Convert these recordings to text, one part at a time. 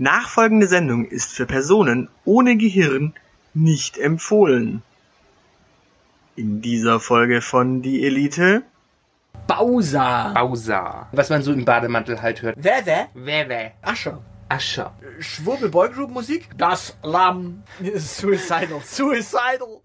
Nachfolgende Sendung ist für Personen ohne Gehirn nicht empfohlen. In dieser Folge von Die Elite Bausa. Bausa. Was man so im Bademantel halt hört. Wer, wer? Wer, wer? Ascher. Ascher. Schwurbel Boygroup Musik? Das Lamm. Suicidal. Suicidal.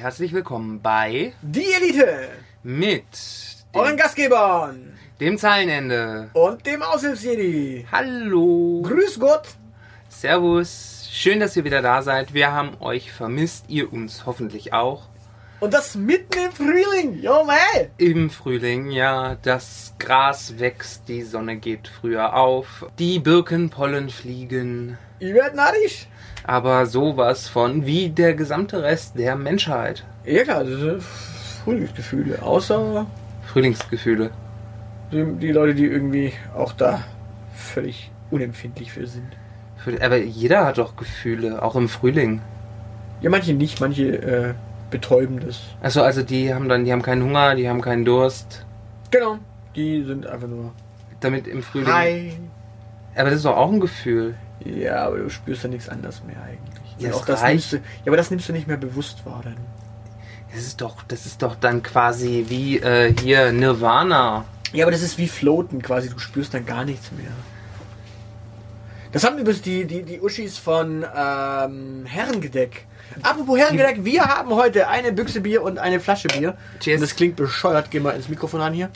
Herzlich willkommen bei Die Elite. mit Euren Gastgebern. dem Zeilenende. Und dem Aushilfsjedi. Hallo. Grüß Gott. Servus. Schön, dass ihr wieder da seid. Wir haben euch vermisst, ihr uns hoffentlich auch. Und das mitten im Frühling. Jo, mei. Im Frühling, ja, das Gras wächst, die Sonne geht früher auf, die Birkenpollen fliegen, Ich werd narrisch. aber sowas von wie der gesamte Rest der Menschheit. Ja klar, das sind Frühlingsgefühle. Außer Frühlingsgefühle. die, die Leute, die irgendwie auch da völlig unempfindlich für sind. Aber jeder hat doch Gefühle, auch im Frühling. Ja, manche nicht, manche äh, betäuben das. Achso, also die haben dann, die haben keinen Hunger, die haben keinen Durst. Genau. Die sind einfach nur. Damit im Frühling. Hi. Aber das ist doch auch ein Gefühl. Ja, aber du spürst ja nichts anderes mehr eigentlich. Ja, auch das nimmst du, ja, aber das nimmst du nicht mehr bewusst wahr dann. Das ist doch, das ist doch dann quasi wie äh, hier Nirvana. Ja, aber das ist wie Floaten quasi. Du spürst dann gar nichts mehr. Das haben übrigens die, die, die Uschis von ähm, Herrengedeck. Apropos Herrengedeck, wir haben heute eine Büchse Bier und eine Flasche Bier. Cheers. Und das klingt bescheuert. Geh mal ins Mikrofon an hier.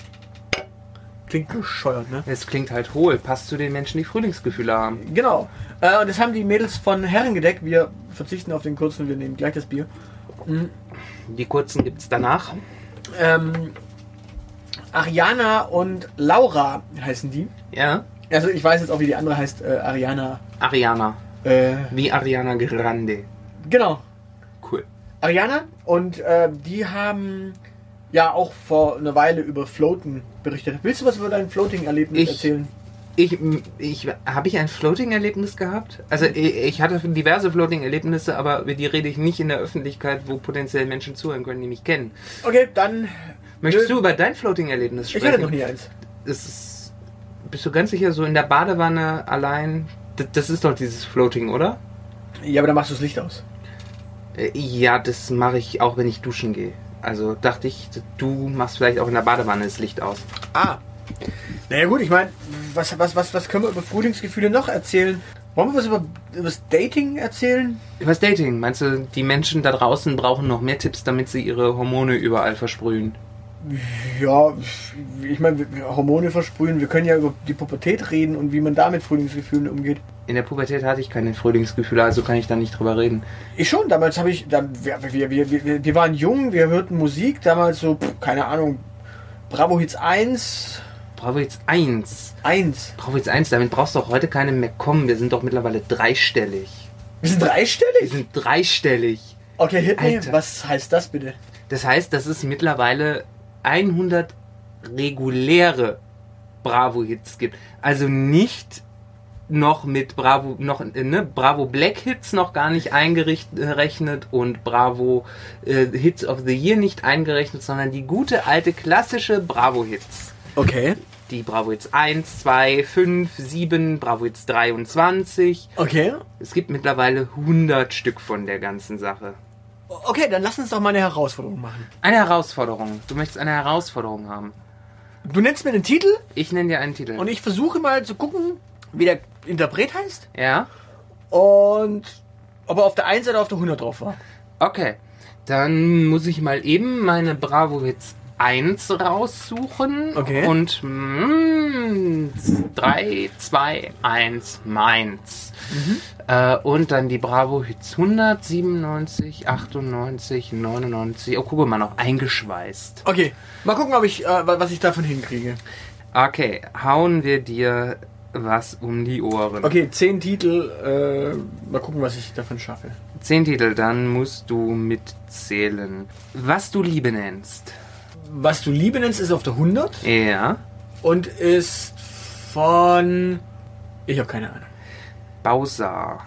Klingt bescheuert, ne? Es klingt halt hohl, passt zu den Menschen, die Frühlingsgefühle haben. Genau. Äh, und das haben die Mädels von Herrengedeck. Wir verzichten auf den kurzen, wir nehmen gleich das Bier. Die kurzen gibt's danach. Ähm, Ariana und Laura heißen die. Ja. Also ich weiß jetzt auch, wie die andere heißt. Äh, Ariana. Ariana. Äh, Wie Ariana Grande. genau. Cool. Ariana. Und äh, die haben ja auch vor einer Weile über Floaten berichtet. Willst du was über dein Floating-Erlebnis Ich- erzählen? Ich, ich, habe ich ein Floating-Erlebnis gehabt? Also ich, ich hatte diverse Floating-Erlebnisse, aber über die rede ich nicht in der Öffentlichkeit, wo potenziell Menschen zuhören können, die mich kennen. Okay, dann. Möchtest du über dein Floating-Erlebnis Ich sprechen? hatte noch nie eins. Ist, bist du ganz sicher, so in der Badewanne allein? Das, das ist doch dieses Floating, oder? Ja, aber dann machst du das Licht aus. Äh, Ja, das mache ich auch, wenn ich duschen gehe. Also dachte ich, du machst vielleicht auch in der Badewanne das Licht aus. Ah. Naja gut, ich meine, was, was, was, was können wir über Frühlingsgefühle noch erzählen? Wollen wir was über, über das Dating erzählen? Was Dating? Meinst du, die Menschen da draußen brauchen noch mehr Tipps, damit sie ihre Hormone überall versprühen? Ja, ich meine, wir- Hormone versprühen. Wir können ja über die Pubertät reden und wie man da mit Frühlingsgefühlen umgeht. In der Pubertät hatte ich keine Frühlingsgefühle, also kann ich da nicht drüber reden. Ich schon, damals habe ich, da, wir, wir, wir, wir, wir waren jung, wir hörten Musik, damals so, pff, keine Ahnung, Bravo Hits 1, Bravo jetzt 1. 1. Bravo jetzt 1, damit brauchst du auch heute keine mehr kommen. Wir sind doch mittlerweile dreistellig. Wir sind Wir dreistellig? sind dreistellig. Okay, hit. Alter. Was heißt das bitte? Das heißt, dass es mittlerweile 100 reguläre Bravo-Hits gibt. Also nicht noch mit Bravo, noch, äh, ne, Bravo Black Hits noch gar nicht eingerechnet und Bravo äh, Hits of the Year nicht eingerechnet, sondern die gute alte klassische Bravo Hits. Okay. Die Bravo Hits 1, 2, 5, 7, Bravo Hits 23. Okay. Es gibt mittlerweile 100 Stück von der ganzen Sache. Okay, dann lass uns doch mal eine Herausforderung machen. Eine Herausforderung. Du möchtest eine Herausforderung haben. Du nennst mir den Titel Ich nenne dir einen Titel. und ich versuche mal zu gucken, wie der Interpret heißt ja? und ob er auf der 1 oder auf der 100 drauf war. Okay. Dann muss ich mal eben meine Bravo Hits 1 raussuchen. Okay. Und mm, 3, 2, 1, Mainz. Äh, und dann die Bravo Hits 100, 97, 98, 99. Oh, guck mal, noch eingeschweißt. Okay, mal gucken, ob ich, äh, wa- was ich davon hinkriege. Okay, hauen wir dir was um die Ohren. Okay, zehn Titel, äh, mal gucken, was ich davon schaffe. Zehn Titel, dann musst du mitzählen. Was du Liebe nennst. Was du Liebe nennst, ist auf der 100 Ja. und ist von, ich habe keine Ahnung. Bausa.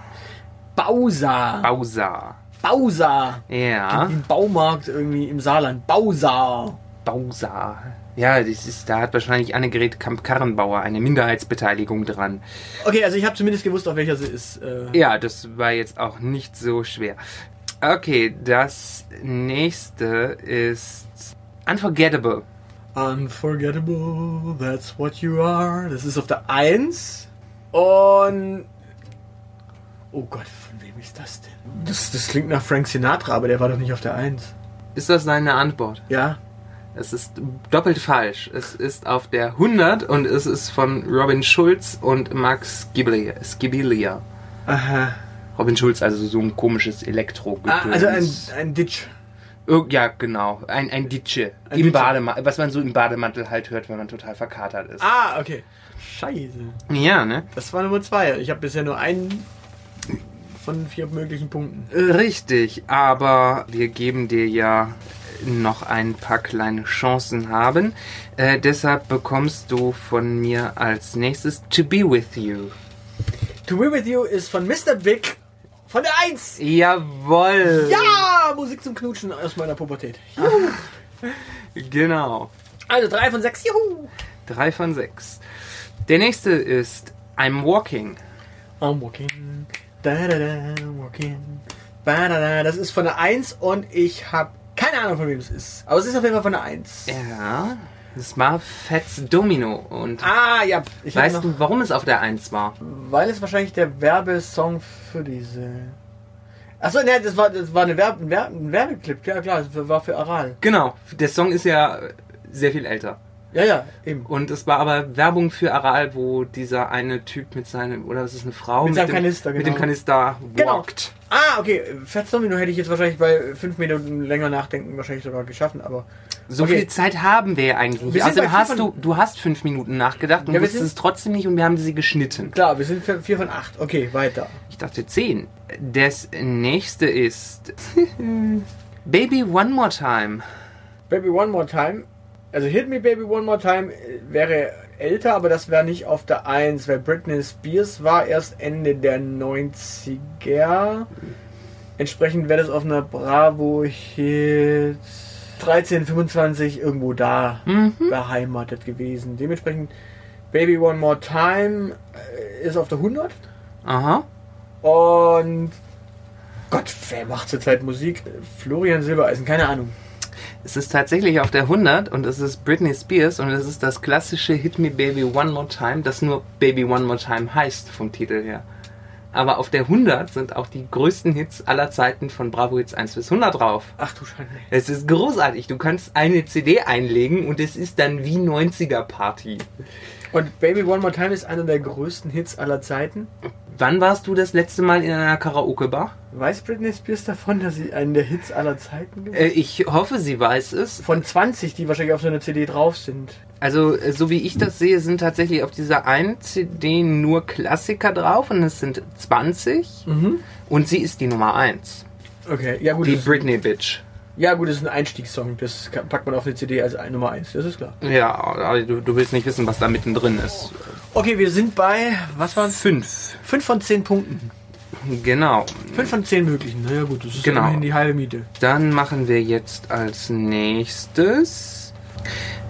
Bausa. Bausa. Bausa. Ja. Ein Baumarkt irgendwie im Saarland. Bausa. Bausa. Ja, das ist, da hat wahrscheinlich Annegret Kamp-Karrenbauer eine Minderheitsbeteiligung dran. Okay, also ich habe zumindest gewusst, auf welcher sie ist. Äh, Ja, das war jetzt auch nicht so schwer. Okay, das nächste ist Unforgettable. Unforgettable, that's what you are. Das ist auf der 1. Und. Oh Gott, von wem ist das denn? Das, das klingt nach Frank Sinatra, aber der war doch nicht auf der 1. Ist das deine Antwort? Ja? Es ist doppelt falsch. Es ist auf der 100 und es ist von Robin Schulz und Max Skibilia. Aha. Robin Schulz, also so ein komisches elektro Ah, also ein, ein Ditch. Ja, genau. Ein, ein Ditsche. Ein Im. Bademantel, was man so im Bademantel halt hört, wenn man total verkatert ist. Ah, okay. Scheiße. Ja, ne? Das war Nummer 2. Ich habe bisher nur einen von vier möglichen Punkten. Richtig, aber wir geben dir ja noch ein paar kleine Chancen haben. Äh, deshalb bekommst du von mir als nächstes To Be With You. To Be With You ist von Mr. Big von der 1. Jawoll! Ja, Musik zum Knutschen aus meiner Pubertät. Genau. Also 3 von 6. Juhu. Drei von sechs. Der nächste ist I'm Walking. I'm walking. Da, da, da, walking. Ba, da, da. Das ist von der 1 und ich habe keine Ahnung, von wem es ist. Aber es ist auf jeden Fall von der 1. Ja, das war Fats Domino. Und Ah, ja. Ich weißt du, warum es auf der Eins war? Weil es wahrscheinlich der Werbesong für diese. Achso, ne, das war, das war eine ein, Werbe, ein Werbeclip. Ja, klar, das war für Aral. Genau, der Song ist ja sehr viel älter. Ja, ja, eben. Und es war aber Werbung für Aral, wo dieser eine Typ mit seinem, oder ist es eine Frau? Mit seinem dem, Kanister, Mit dem genau. Kanister Genau. walked. Ah, okay. Fats Domino hätte ich jetzt wahrscheinlich bei fünf Minuten länger nachdenken wahrscheinlich sogar geschaffen, aber. So Okay. viel Zeit haben wir ja eigentlich nicht. Außerdem hast du, du hast fünf Minuten nachgedacht und Ja, wir wusstest es trotzdem nicht und wir haben sie geschnitten. Klar, wir sind vier von acht. Okay, weiter. Ich dachte zehn. Das nächste ist Baby One More Time. Baby One More Time. Also Hit Me Baby One More Time äh, wäre älter, aber das wäre nicht auf der 1, weil Britney Spears war erst Ende der 90er. Entsprechend wäre das auf einer Bravo Hit 13, 25 irgendwo da Mhm. beheimatet gewesen. Dementsprechend Baby One More Time äh, ist auf der 100 Aha. und Gott, wer macht zurzeit Musik? Florian Silbereisen, keine Ahnung. Es ist tatsächlich auf der 100 und es ist Britney Spears und es ist das klassische Hit Me Baby One More Time, das nur Baby One More Time heißt vom Titel her. Aber auf der 100 sind auch die größten Hits aller Zeiten von Bravo Hits 1 bis 100 drauf. Ach du Schande. Es ist großartig. Du kannst eine CD einlegen und es ist dann wie 90er Party. Und Baby One More Time ist einer der größten Hits aller Zeiten. Wann warst du das letzte Mal in einer Karaoke-Bar? Weiß Britney Spears davon, dass sie einen der Hits aller Zeiten ist? Äh, ich hoffe, sie weiß es. Von 20, die wahrscheinlich auf so einer CD drauf sind. Also, äh, so wie ich das sehe, sind tatsächlich auf dieser einen CD nur Klassiker drauf und es sind 20 Mhm. und sie ist die Nummer 1. Okay, ja gut. Die Britney Bitch. Ja gut, das ist ein Einstiegssong. Das packt man auf eine CD als ein- Nummer 1, das ist klar. Ja, du, du willst nicht wissen, was da mittendrin ist. Okay, wir sind bei, was waren es? Fünf. 5 von 10 Punkten. Genau. 5 von 10 möglichen. Naja gut, das ist Genau. immerhin die halbe Miete. Dann machen wir jetzt als nächstes.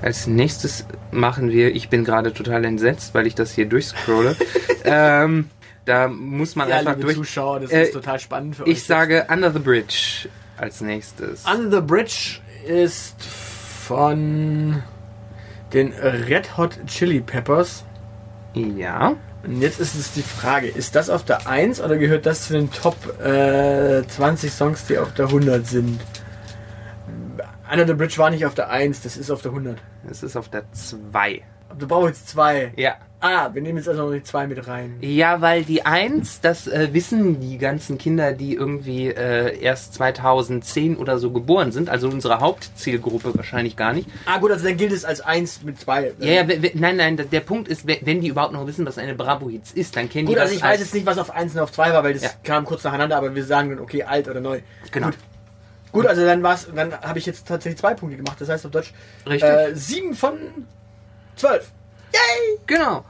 Als nächstes machen wir, ich bin gerade total entsetzt, weil ich das hier durchscrolle. ähm, da muss man Ja, einfach liebe durch. Zuschauer, das Äh, ist total spannend für euch. Ich sage Under the Bridge als nächstes. Under the Bridge ist von den Red Hot Chili Peppers. ja. Und jetzt ist es die Frage, ist das auf der 1 oder gehört das zu den Top äh, 20 Songs, die auf der 100 sind? Under the Bridge war nicht auf der 1, das ist auf der 100. Es ist auf der 2. Du brauchst jetzt zwei. Ja. Ah, wir nehmen jetzt also noch die zwei mit rein. Ja, weil die 1, das äh, wissen die ganzen Kinder, die irgendwie äh, erst 2010 oder so geboren sind, also unsere Hauptzielgruppe wahrscheinlich gar nicht. Ah gut, also dann gilt es als 1 mit 2. Ja, ja, we- nein, nein, der Punkt ist, we- wenn die überhaupt noch wissen, was eine Bravo-Hits ist, dann kennen Gut, die also das ich weiß jetzt nicht, was auf 1 und auf 2 war, weil das Ja. kam kurz nacheinander, aber wir sagen dann, okay, alt oder neu. Genau. Gut, Gut also dann war's, dann habe ich jetzt tatsächlich zwei Punkte gemacht. Das heißt auf Deutsch Richtig. äh, 7 von 12. Yay! Genau.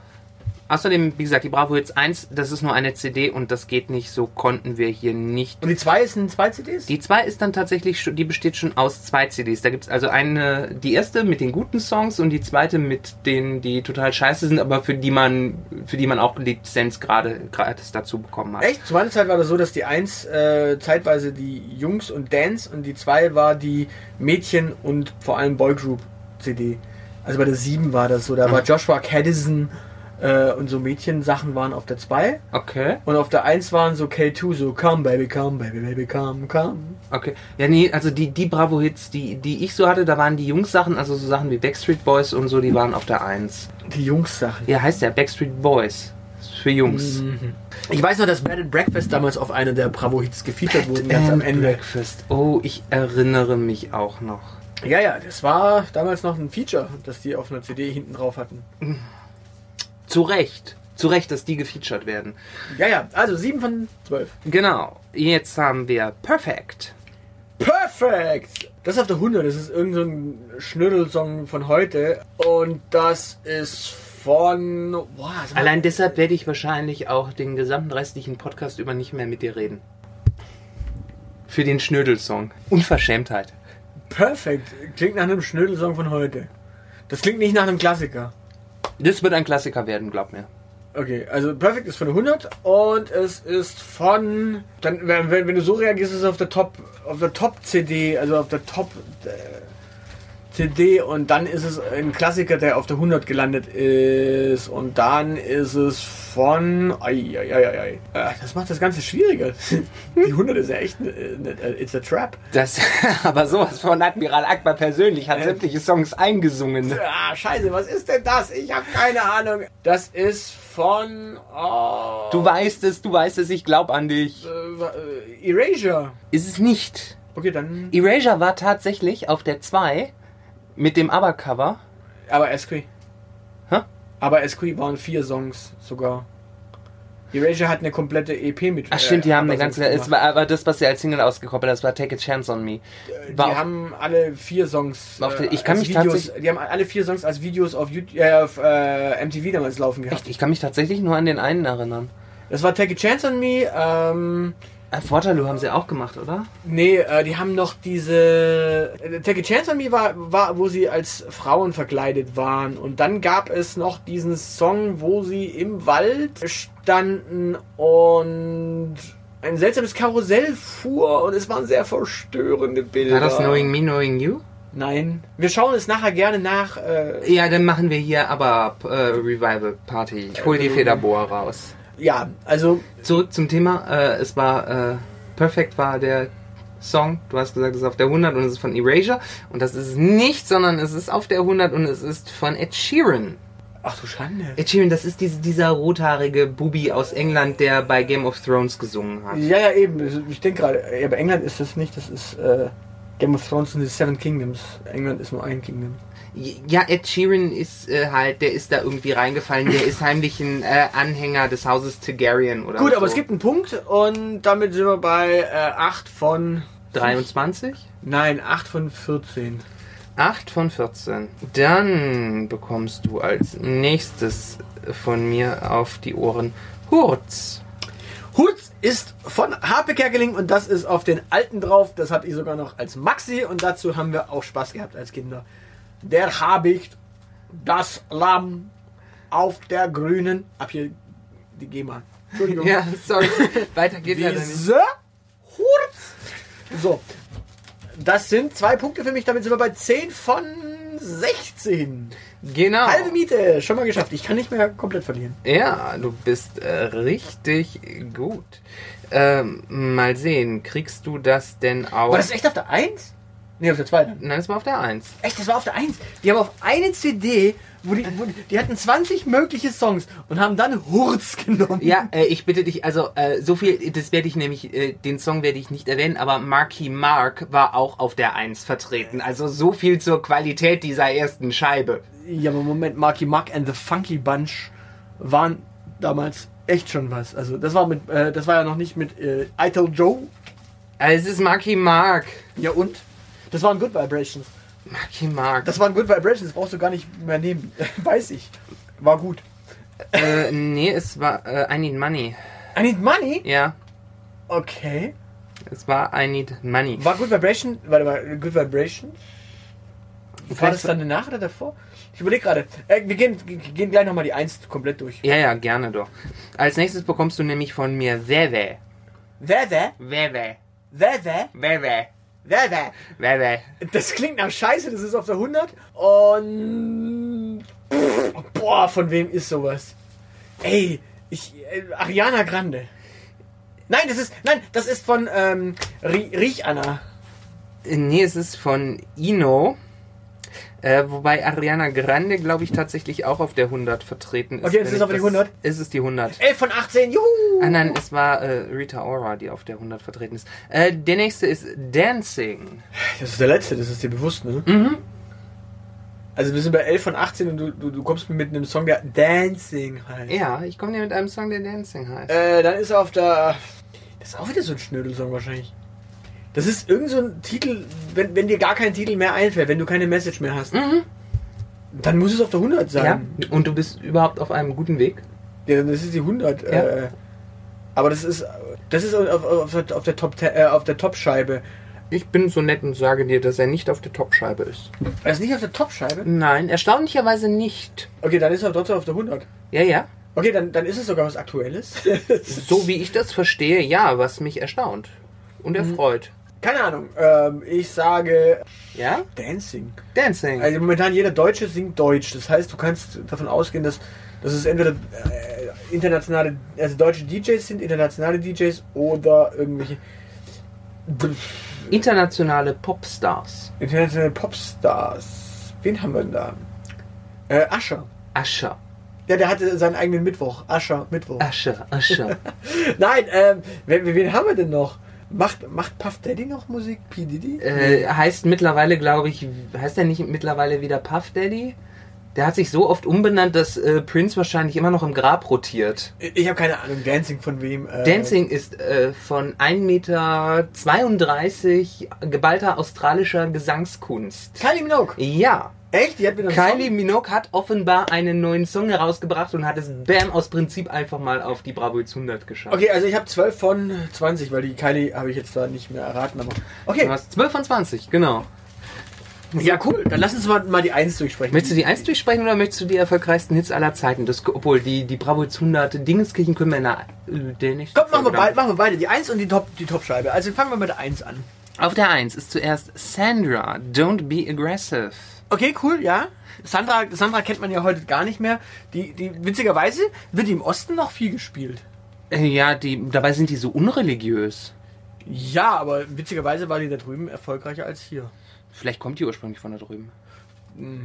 Außerdem, wie gesagt, die Bravo Hits 1, das ist nur eine CD und das geht nicht, so konnten wir hier nicht. Und die 2 sind zwei CDs? Die 2 ist dann tatsächlich schon, die besteht schon aus zwei CDs. Da gibt's also eine, die erste mit den guten Songs und die zweite mit denen, die total scheiße sind, aber für die man, für die man auch Lizenz gerade gratis dazu bekommen hat. Echt? Zu meiner Zeit war das so, dass die 1 äh, zeitweise die Jungs und Dance und die 2 war die Mädchen und vor allem Boygroup CD. Also bei der 7 war das so. Da war Joshua Caddison äh, und so Mädchensachen waren auf der 2. Okay, Und auf der 1 waren so K2, so Come Baby, come Baby, Baby, come, come. okay. Ja, nee, also die, die Bravo Hits, die, die ich so hatte, da waren die Jungs-Sachen, also so Sachen wie Backstreet Boys und so, die waren auf der 1. Die Jungs-Sachen. Ja, heißt ja Backstreet Boys. Für Jungs. Ich weiß noch, dass Bed and Breakfast damals auf einer der Bravo-Hits gefeatured wurden, ganz am Ende. Breakfast. Oh, ich erinnere mich auch noch. Ja, ja, das war damals noch ein Feature, dass die auf einer CD hinten drauf hatten. Zu Recht. Zu Recht, dass die gefeatured werden. Ja, ja, also 7 von 12. Genau. Jetzt haben wir Perfect. Perfekt! Das ist auf der 100, das ist irgendein so Schnödelsong von heute. Und das ist von. Mal- Allein deshalb werde ich wahrscheinlich auch den gesamten restlichen Podcast über nicht mehr mit dir reden. Für den Schnödelsong. Unverschämtheit. Perfekt. Klingt nach einem Schnödelsong von heute. Das klingt nicht nach einem Klassiker. Das wird ein Klassiker werden, glaub mir. Okay, also Perfect ist von der 100 und es ist von. Dann, wenn, wenn wenn du so reagierst, ist es auf der Top, auf der Top CD, also auf der Top äh, CD und dann ist es ein Klassiker, der auf der 100 gelandet ist und dann ist es von. Ai, ai, ai, ai. Äh, Das macht das Ganze schwieriger. Die 100 ist ja echt. Ne, ne, it's a trap. Das, aber sowas von Admiral Akbar persönlich hat sämtliche Songs eingesungen. Ah, scheiße, was ist denn das? Ich habe keine Ahnung. Das ist von. Oh, Du weißt es, du weißt es, ich glaub an dich. äh, äh, Erasure. Ist es nicht. Okay, dann. Erasure war tatsächlich auf der 2 mit dem ABBA-Cover. Aber Esqui. Hä? Aber Esqui waren vier Songs sogar. Erasure hat eine komplette EP mit. Ach stimmt, die äh, haben eine ganze, es war aber das, was sie als Single ausgekoppelt hat, das war Take a Chance on Me. Die War haben alle vier Songs. Äh, ich kann mich Videos, tatsächlich- Die haben alle vier Songs als Videos auf, YouTube, äh, auf äh, MTV damals laufen gehabt. Echt, ich kann mich tatsächlich nur an den einen erinnern. Das war Take a Chance on Me. Ähm, Äh, Waterloo haben sie auch gemacht, oder? nee, äh, die haben noch diese. äh, Take a Chance on Me war, war, wo sie als Frauen verkleidet waren. Und dann gab es noch diesen Song, wo sie im Wald standen und ein seltsames Karussell fuhr und es waren sehr verstörende Bilder. War das Knowing Me, Knowing You? Nein. Wir schauen es nachher gerne nach. Äh, Ja, dann machen wir hier aber äh, Revival Party. Ich hol die Federbohr raus. Ja, also Zurück zum Thema. Äh, es war äh, Perfect war der Song. Du hast gesagt, es ist auf der 100 und es ist von Erasure. Und das ist es nicht, sondern es ist auf der 100 und es ist von Ed Sheeran. Ach du Schande. Ed Sheeran, das ist diese, dieser rothaarige Bubi aus England, der bei Game of Thrones gesungen hat. Ja, ja, eben. Ich denke gerade, aber England ist das nicht, das ist äh, Game of Thrones und die Seven Kingdoms. England ist nur ein Kingdom. Ja, Ed Sheeran ist äh, halt, der ist da irgendwie reingefallen. Der ist heimlich ein äh, Anhänger des Hauses Targaryen oder Gut, so. aber es gibt einen Punkt und damit sind wir bei äh, 8 von. 23? Nein, 8 von 14. 8 von 14. Dann bekommst du als nächstes von mir auf die Ohren Hurz. Hutz ist von Harpe Kerkeling und das ist auf den alten drauf. Das hatte ich sogar noch als Maxi und dazu haben wir auch Spaß gehabt als Kinder. Der Habicht, das Lamm auf der grünen. Ab hier die GEMA. Entschuldigung. Ja, sorry. Weiter geht leider nicht. Diese Hurz. So. Das sind zwei Punkte für mich. Damit sind wir bei 10 von 16. Genau. Halbe Miete. Schon mal geschafft. Ich kann nicht mehr komplett verlieren. Ja, du bist äh, richtig gut. Ähm, mal sehen, kriegst du das denn auch? War das echt auf der 1? Nee, auf der 2 dann. Nein, es war auf der 1. Echt, das war auf der 1. Echt, das war auf der 1. Die haben auf eine CD, wo die, wo die, die hatten 20 mögliche Songs und haben dann Hurz genommen. Ja, äh, ich bitte dich, also äh, so viel, das werde ich nämlich, äh, den Song werde ich nicht erwähnen, aber Marky Mark war auch auf der 1 vertreten. Also so viel zur Qualität dieser ersten Scheibe. Ja, aber Moment, Marky Mark and the Funky Bunch waren damals echt schon was. Also das war mit, äh, das war ja noch nicht mit äh, Idle Joe. Es ist Marky Mark. Ja und? Das waren Good Vibrations. Marky Mark. Das waren Good Vibrations, das brauchst du gar nicht mehr nehmen. Weiß ich. War gut. äh, nee, es war äh, I Need Money. I Need Money? Ja, Okay. es war I Need Money. War Good Vibration, warte mal, Good Vibrations? War das dann danach oder davor? Ich überlege gerade. Äh, wir gehen, gehen gleich nochmal die 1 komplett durch. Ja, ja, gerne doch. Als nächstes bekommst du nämlich von mir Wewe. Wewe. Wer, wer? Wewe. Wer? Wewe. Das klingt nach Scheiße, das ist auf der 100. Und. Pff, boah, von wem ist sowas? Ey, ich. Äh, Ariana Grande. Nein, das ist. Nein, das ist von ähm, Rie- Riech Anna. Äh, Nee, es ist von Ino. Äh, wobei Ariana Grande, glaube ich, tatsächlich auch auf der 100 vertreten ist. Okay, es Wenn ist ich auf die das- 100? Es ist die 100. 11 von 18, juhu! Ah nein, es war äh, Rita Ora, die auf der 100 vertreten ist. Äh, der nächste ist Dancing. Das ist der letzte, das ist dir bewusst, ne? Mhm. Also wir sind bei 11 von 18 und du, du, du kommst mit einem Song, der Dancing heißt. Ja, ich komme dir mit einem Song, der Dancing heißt. Äh, dann ist er auf der. Das ist auch wieder so ein Schnödelsong wahrscheinlich. Das ist irgend so ein Titel, wenn, wenn dir gar kein Titel mehr einfällt, wenn du keine Message mehr hast. Dann muss es auf der 100 ja, sein. und du bist überhaupt auf einem guten Weg. Ja, dann ist es die 100. Ja. Äh, aber das ist das ist auf, auf, auf, der- Top äh, auf der Top-Scheibe. Ich bin so nett und sage dir, dass er nicht auf der Topscheibe ist. Er ist nicht auf der Top-Scheibe? Nein, erstaunlicherweise nicht. Okay, dann ist er trotzdem auf der 100. Ja, ja. Okay, dann, dann ist es sogar was Aktuelles. So wie ich das verstehe, ja, was mich erstaunt und erfreut. Keine Ahnung. Ähm, ich sage Ja? Dancing. Dancing. Also momentan jeder Deutsche singt Deutsch. Das heißt, du kannst davon ausgehen, dass, dass es entweder äh, internationale, also deutsche DJs sind, internationale DJs oder irgendwelche Internationale Popstars. internationale Popstars. Wen haben wir denn da? Äh, Ascher. Ascher. Ja, der hatte seinen eigenen Mittwoch. Ascher, Mittwoch. Ascher, Ascher. Nein, ähm, wen, wen haben wir denn noch? Macht, macht Puff Daddy noch Musik? P. Diddy? äh, heißt mittlerweile, glaube ich, heißt er nicht mittlerweile wieder Puff Daddy? Der hat sich so oft umbenannt, dass äh, Prince wahrscheinlich immer noch im Grab rotiert. Ich habe keine Ahnung. Dancing von wem? Äh, Dancing ist äh, von 1,32 Meter geballter australischer Gesangskunst. Kylie Minogue. Ja, Echt? Die hat wieder Kylie Minogue hat offenbar einen neuen Song herausgebracht und hat es Bam aus Prinzip einfach mal auf die Bravo Hits 100 geschafft. Okay, also ich habe 12 von 20, weil die Kylie habe ich jetzt da nicht mehr erraten. Aber Du okay, hast 12 von 20, genau. Ja cool. Dann lass uns mal, mal die 1 durchsprechen. Möchtest du die 1 durchsprechen oder möchtest du die erfolgreichsten Hits aller Zeiten? Das, obwohl, die, die Bravo Hits 100 Dingenskirchen können wir in der, äh, der nächsten Komm, machen wir, beide, machen wir beide. Die 1 und die Top die Top-Scheibe. Also fangen wir mit der 1 an. Auf der 1 ist zuerst Sandra, Don't Be Aggressive. Okay, cool, ja. Sandra, Sandra kennt man ja heute gar nicht mehr. Die, die witzigerweise wird die im Osten noch viel gespielt. Äh, Ja, die, dabei sind die so unreligiös. Ja, aber witzigerweise war die da drüben erfolgreicher als hier. Vielleicht kommt die ursprünglich von da drüben. Nö,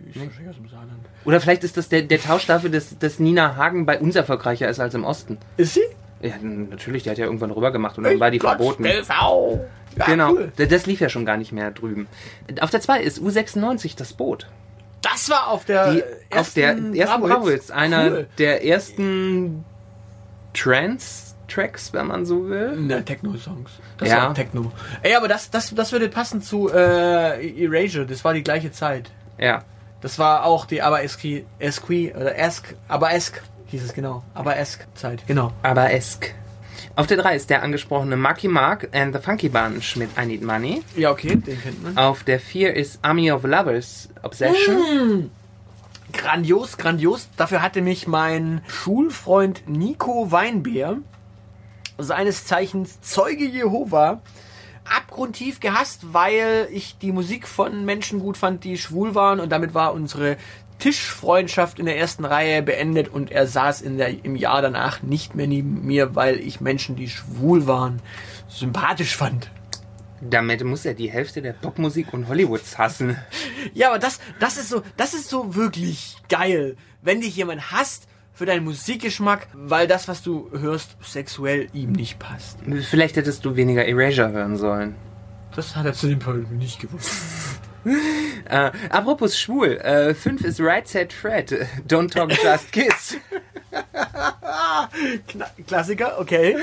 die ist wahrscheinlich aus dem Saarland. Oder vielleicht ist das der, der Tausch dafür, dass, dass Nina Hagen bei uns erfolgreicher ist als im Osten. Ist sie? Ja, natürlich, die hat ja irgendwann rüber gemacht und dann war die verboten. TV. Ja, genau, cool. Das lief ja schon gar nicht mehr drüben. Auf der 2 ist U96 das Boot. Das war auf der Die, ersten, auf der ersten. Bravo Hits, einer Cool. der ersten Trance-Tracks, wenn man so will. Na, Techno-Songs. Das Ja. war Techno. Ey, aber das, das, das würde passen zu äh, Erasure. Das war die gleiche Zeit. Ja. Das war auch die Aber-Esque Esque oder Esk, Aber-Esk hieß es genau. Aber-Esk-Zeit, genau. Aber esk. Auf der 3 ist der angesprochene Marky Mark and the Funky Bunch mit I Need Money. Ja, okay, den kennt man. Auf der 4 ist Army of Lovers Obsession. Grandios, grandios. Dafür hatte mich mein Schulfreund Nico Weinbeer, seines Zeichens Zeuge Jehova, abgrundtief gehasst, weil ich die Musik von Menschen gut fand, die schwul waren und damit war unsere Tischfreundschaft in der ersten Reihe beendet und er saß in der, im Jahr danach nicht mehr neben mir, weil ich Menschen, die schwul waren, sympathisch fand. Damit muss er die Hälfte der Popmusik und Hollywoods hassen. Ja, aber das, das ist so, das ist so wirklich geil, wenn dich jemand hasst für deinen Musikgeschmack, weil das, was du hörst, sexuell ihm nicht passt. Vielleicht hättest du weniger Erasure hören sollen. Das hat er zu dem Punkt nicht gewusst. Äh, apropos schwul, 5 ist Right Said Fred. Don't talk, just kiss. Kla Klassiker, okay.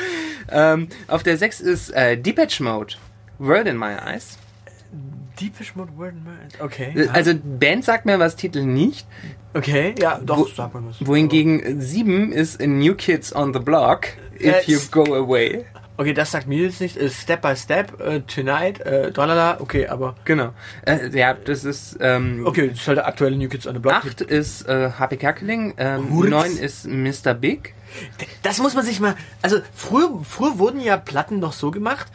ähm, auf der 6 ist äh, Depeche Mode. Word in My Eyes. Deepish Mode My Eyes. Okay. Äh, Also Band sagt mir was, Titel nicht. Okay, ja, doch, Wo- sag mal was. Wohingegen 7 ist New Kids on the Block. If Äh, you go away. Okay, das sagt mir jetzt nicht. Äh, Step by Step, äh, Tonight, äh, Dolala, okay, aber. Genau. Äh, ja, das ist. Ähm, Okay, das ist halt der aktuelle New Kids on the Block. 8 ist äh, Happy Kerkeling. Ähm, Hurz. 9 ist Mr. Big. Das muss man sich mal. Also früher, früher wurden ja Platten noch so gemacht,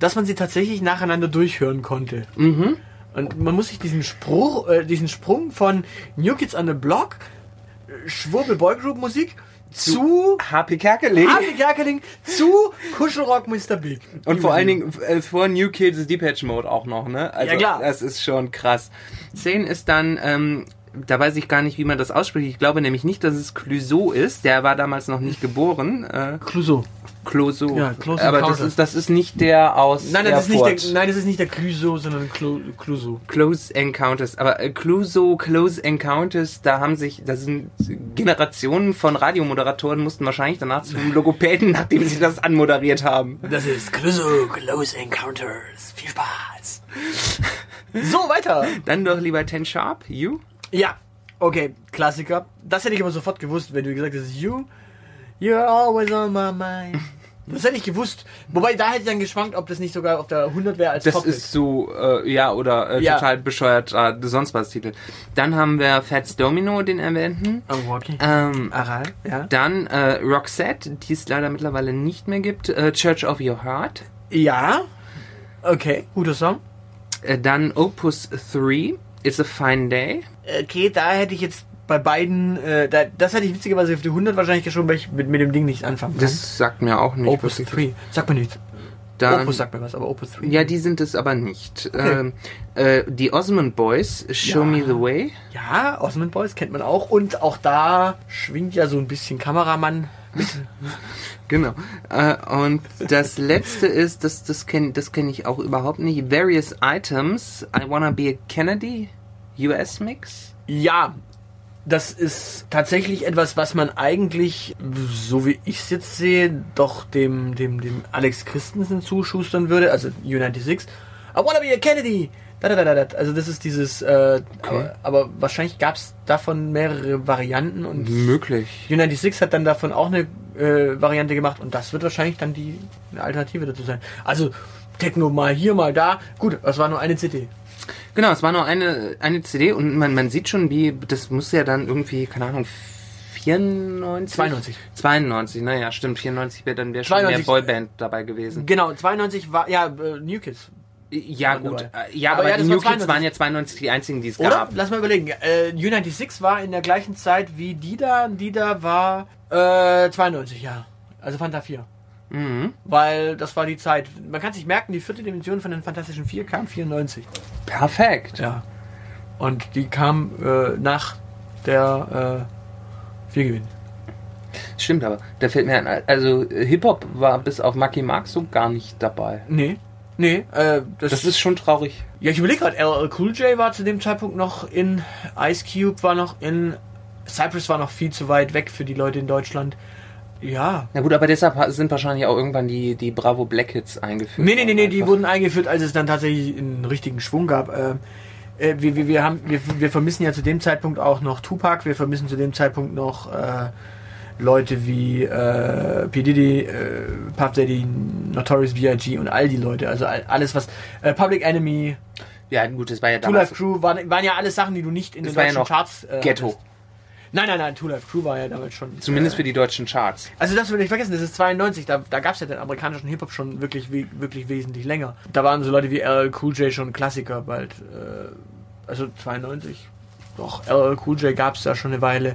dass man sie tatsächlich nacheinander durchhören konnte. Mhm. Und man muss sich diesen Spruch, äh, diesen Sprung von New Kids on the Block, äh, Schwurbel Boygroup Musik zu Happy Kerkeling. Harvey Kerkeling zu Kuschelrock Mr. Big. Und vor allen Dingen äh, vor New Kids ist Depeche Mode auch noch, ne? Also, Ja, klar. Das ist schon krass. 10 ist dann, ähm, da weiß ich gar nicht, wie man das ausspricht. Ich glaube nämlich nicht, dass es Clouseau ist. Der war damals noch nicht geboren. Äh, Clouseau. Clouseau. Ja, Close Aber das ist, das ist nicht der aus Nein, das ist nicht der, nein, das ist nicht der Clouseau, sondern Clo- Clouseau. Close Encounters. Aber äh, Clouseau, Close Encounters, da haben sich, da sind Generationen von Radiomoderatoren mussten wahrscheinlich danach zum Logopäden, nachdem sie das anmoderiert haben. Das ist Clouseau, Close Encounters. Viel Spaß. So, weiter. Dann doch lieber Ten Sharp, You. Ja, okay, Klassiker. Das hätte ich aber sofort gewusst, wenn du gesagt hättest, you, you're always on my mind. Das hätte ich gewusst. Wobei, da hätte ich dann geschwankt, ob das nicht sogar auf der 100 wäre als Das Top ist so, äh, ja, oder äh, Ja. total bescheuert, äh, sonst was Titel. Dann haben wir Fats Domino, den erwähnten. Oh, okay. Ähm, Aral, ja. dann äh, Roxette, die es leider mittlerweile nicht mehr gibt. Äh, Church of Your Heart. Ja. Okay, guter Song. Äh, dann Opus 3, It's a Fine Day. Okay, da hätte ich jetzt bei beiden, äh, da, das hätte ich witzigerweise auf die 100 wahrscheinlich geschoben, weil ich mit, mit dem Ding nichts anfangen kann. Das sagt mir auch nicht. Opus wirklich. 3. Sagt mir nichts. Dann, Opus sagt mir was, aber Opus 3. ja, die sind es aber nicht. Okay. Ähm, äh, die Osmond Boys, Show Ja. Me the Way. Ja, Osmond Boys kennt man auch. Und auch da schwingt ja so ein bisschen Kameramann. Genau. Äh, und das letzte ist, das, das kenne das kenn ich auch überhaupt nicht. Various Items. I Wanna Be a Kennedy. US Mix. Ja, das ist tatsächlich etwas, was man eigentlich, so wie ich es jetzt sehe, doch dem, dem, dem Alex Christensen zuschustern würde, also United Six. I wanna be a Kennedy! Also das ist dieses, äh, aber, aber wahrscheinlich gab es davon mehrere Varianten und Möglich. United Six hat dann davon auch eine äh, Variante gemacht und das wird wahrscheinlich dann die eine Alternative dazu sein. Also Techno mal hier, mal da. Gut, das war nur eine CD. Genau, es war nur eine, eine CD und man, man sieht schon, wie, das muss ja dann irgendwie, keine Ahnung, 94? 92. 92, naja, stimmt, 94 wäre dann wär schon 92. mehr Boyband dabei gewesen. Genau, 92 war, ja, äh, New Kids. Ja, War gut. äh, Ja, Aber aber, ja, die das New war Kids 92. waren ja 92 die einzigen, die es Oder? gab. Lass mal überlegen. Äh, United Six war in der gleichen Zeit wie Dida. Dida war äh, 92, ja. Also Fanta 4. Mhm. Weil das war die Zeit. Man kann sich merken, die vierte Dimension von den Fantastischen Vier kam 94. Perfekt. Ja. Und die kam äh, nach der äh, Viergewinn. Stimmt aber. Da fällt mir ein, also äh, Hip-Hop war bis auf Marky Mark so gar nicht dabei. Nee. Nee, äh, das, Das ist schon traurig. Ja, ich überlege gerade, LL Cool J war zu dem Zeitpunkt noch in, Ice Cube war noch in, Cypress war noch viel zu weit weg für die Leute in Deutschland. Ja. Na gut, aber deshalb ha- sind wahrscheinlich auch irgendwann die, die Bravo Black Hits eingeführt. Nee, nee, nee, nee, die wurden eingeführt, als es dann tatsächlich einen richtigen Schwung gab. Äh, äh, wir, wir, wir, haben, wir, wir vermissen ja zu dem Zeitpunkt auch noch Tupac, wir vermissen zu dem Zeitpunkt noch äh, Leute wie äh, P. Diddy, äh, Puff Daddy, Notorious B.I.G. und all die Leute. Also all, alles, was äh, Public Enemy, Ja, gut, das war ja Two. Life Crew, waren, waren ja alles Sachen, die du nicht in Das den ja deutschen noch Charts äh, Ghetto. hattest. Nein, nein, nein, Two Life Crew war ja damals schon. Zumindest äh, für die deutschen Charts. Also das will ich vergessen, das ist 92, da, da gab es ja den amerikanischen Hip-Hop schon wirklich, wirklich wesentlich länger. Da waren so Leute wie LL Cool J schon Klassiker bald. Äh, also 92. Doch, LL Cool J gab es da schon eine Weile.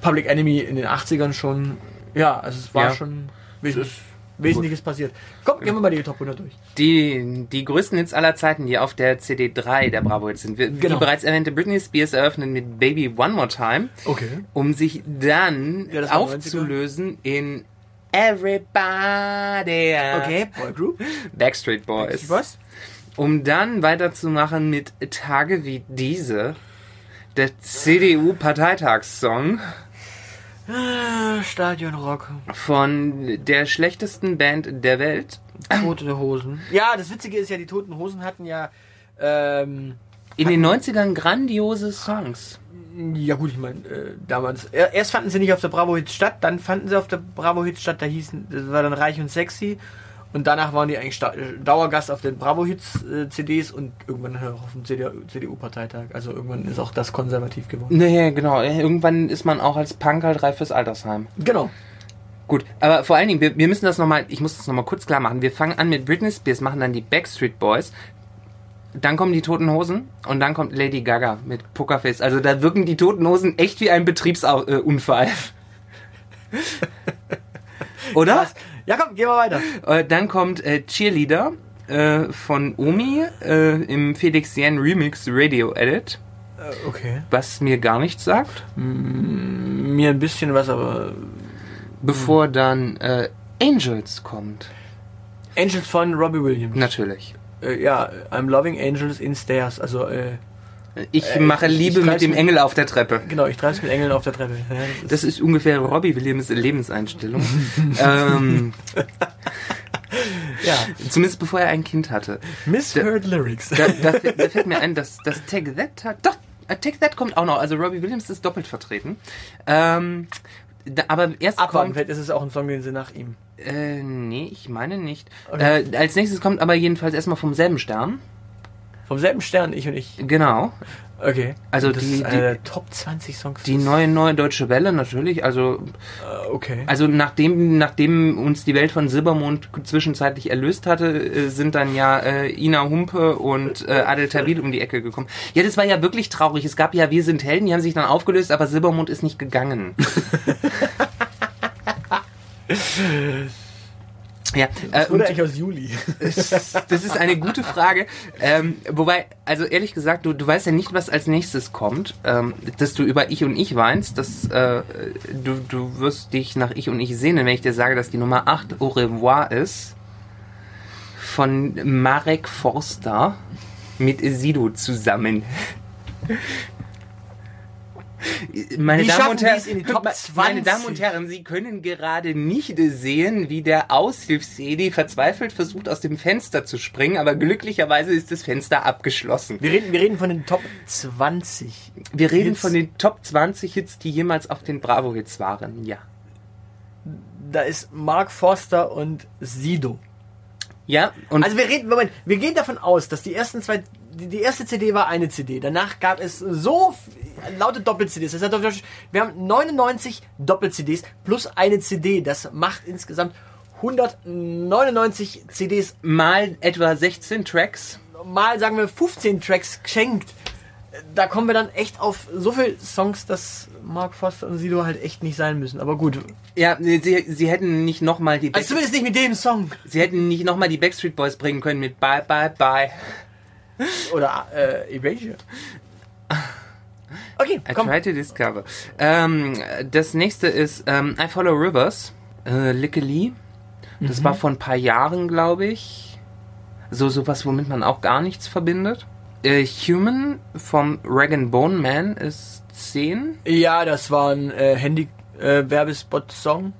Public Enemy in den 80ern schon. Ja, also es war Ja. schon Es wesentlich. Wesentliches passiert. Komm, gehen wir mal die Top 100 durch. Die, die größten Hits aller Zeiten, die auf der CD3 der Bravo Hits sind. Wir- Genau. Die bereits erwähnte Britney Spears eröffnet mit Baby One More Time, Okay. um sich dann Ja, aufzulösen in Everybody. Okay, Boy Group. Backstreet Boys. Was? Um dann weiterzumachen mit Tage wie diese, der CDU-Parteitagssong Stadionrock. von der schlechtesten Band der Welt. Tote Hosen. Ja, das Witzige ist ja, die Toten Hosen hatten ja. Ähm, In den 90ern grandiose Songs. ja gut, ich meine, äh, damals. er- Erst fanden sie nicht auf der Bravo Hits statt, dann fanden sie auf der Bravo Hits statt, da hießen, das war dann Reich und Sexy. Und danach waren die eigentlich äh, Dauergast auf den Bravo Hits äh, CDs und irgendwann auch auf dem CDU-Parteitag. Also irgendwann ist auch das konservativ geworden. Naja, genau. Irgendwann ist man auch als Punker reif fürs Altersheim. Genau. Gut, aber vor allen Dingen, wir, wir müssen das nochmal, ich muss das nochmal kurz klar machen. Wir fangen an mit Britney Spears, machen dann die Backstreet Boys, dann kommen die Toten Hosen und dann kommt Lady Gaga mit Pokerface. Also da wirken die Toten Hosen echt wie ein Betriebsunfall. Oder? Was? Ja, komm, gehen wir weiter. Äh, dann kommt äh, Cheerleader äh, von Omi äh, im Felix Yen Remix Radio Edit, Äh, okay. was mir gar nichts sagt. Mir ein bisschen was, aber. Bevor dann äh, Angels kommt. Angels von Robbie Williams. Natürlich. Äh, ja, I'm loving angels in stairs. Also, äh, Ich Äh, mache ich- Liebe ich mit dem Engel auf der Treppe. genau, ich treibe es mit Engeln auf der Treppe. Das ist, Das ist ungefähr Robbie Williams Lebenseinstellung. ähm, ja. zumindest bevor er ein Kind hatte. Misheard Lyrics. Da, da, fällt- da fällt mir ein, dass das Take That hat. Doch, äh, Take That kommt auch noch. Also Robbie Williams ist doppelt vertreten. Ähm, da, aber erst Abwarten, kommt. vielleicht ist es auch ein Song, den sie nach ihm. Äh, nee, ich meine nicht. Okay. Äh, als nächstes kommt aber jedenfalls erstmal vom selben Stern. Vom selben Stern, ich und ich. Genau. Okay. Also das die- ist die- einer der Top 20 Songs. Die neue, neue Deutsche Welle natürlich. Also Äh, okay. Also nachdem, nachdem uns die Welt von Silbermond zwischenzeitlich erlöst hatte, äh, sind dann ja äh, Ina Humpe und äh, Adel Tawil um die Ecke gekommen. Ja, das war ja wirklich traurig. Es gab ja Wir sind Helden, die haben sich dann aufgelöst, aber Silbermond ist nicht gegangen. ja, äh, Wurde eigentlich aus Juli. das ist eine gute Frage. Ähm, wobei, also ehrlich gesagt, du, du weißt ja nicht, was als nächstes kommt. Ähm, dass du über Ich und Ich weinst, dass äh, du, du wirst dich nach Ich und Ich sehnen, wenn ich dir sage, dass die Nummer 8 Au revoir ist. Von Marek Forster mit Sido zusammen. Meine Wie Damen, und Herren, meine 20? Damen und Herren, Sie können gerade nicht sehen, wie der Aushilfsedi verzweifelt versucht, aus dem Fenster zu springen, aber glücklicherweise ist das Fenster abgeschlossen. Wir reden, wir reden von den Top 20. Wir reden Hits. von den Top 20 Hits, die jemals auf den Bravo-Hits waren. Ja. Da ist Mark Forster und Sido. Ja, und Also wir reden, Moment, wir gehen davon aus, dass die ersten zwei, die erste CD war eine CD. Danach gab es so f- laute Doppel-CDs. Das heißt wir haben 99 Doppel-CDs plus eine CD. Das macht insgesamt 199 CDs. mal etwa 16 Tracks. Mal sagen wir 15 Tracks geschenkt. Da kommen wir dann echt auf so viele Songs, dass Mark Forster und Sido halt echt nicht sein müssen. Aber gut. Ja, sie, sie hätten nicht nochmal die, Also Back zumindest nicht mit dem Song. sie hätten nicht noch mal die Backstreet Boys bringen können mit Bye Bye Bye. Oder äh, Erasure. Okay, I komm. try to discover. Ähm, das nächste ist ähm, I Follow Rivers, äh, Licky Lee. Das war vor ein paar Jahren, glaube ich. So sowas, womit man auch gar nichts verbindet. Äh, Human vom Rag Bone Man ist 10. Ja, das war ein äh, Handy-Werbespot-Song.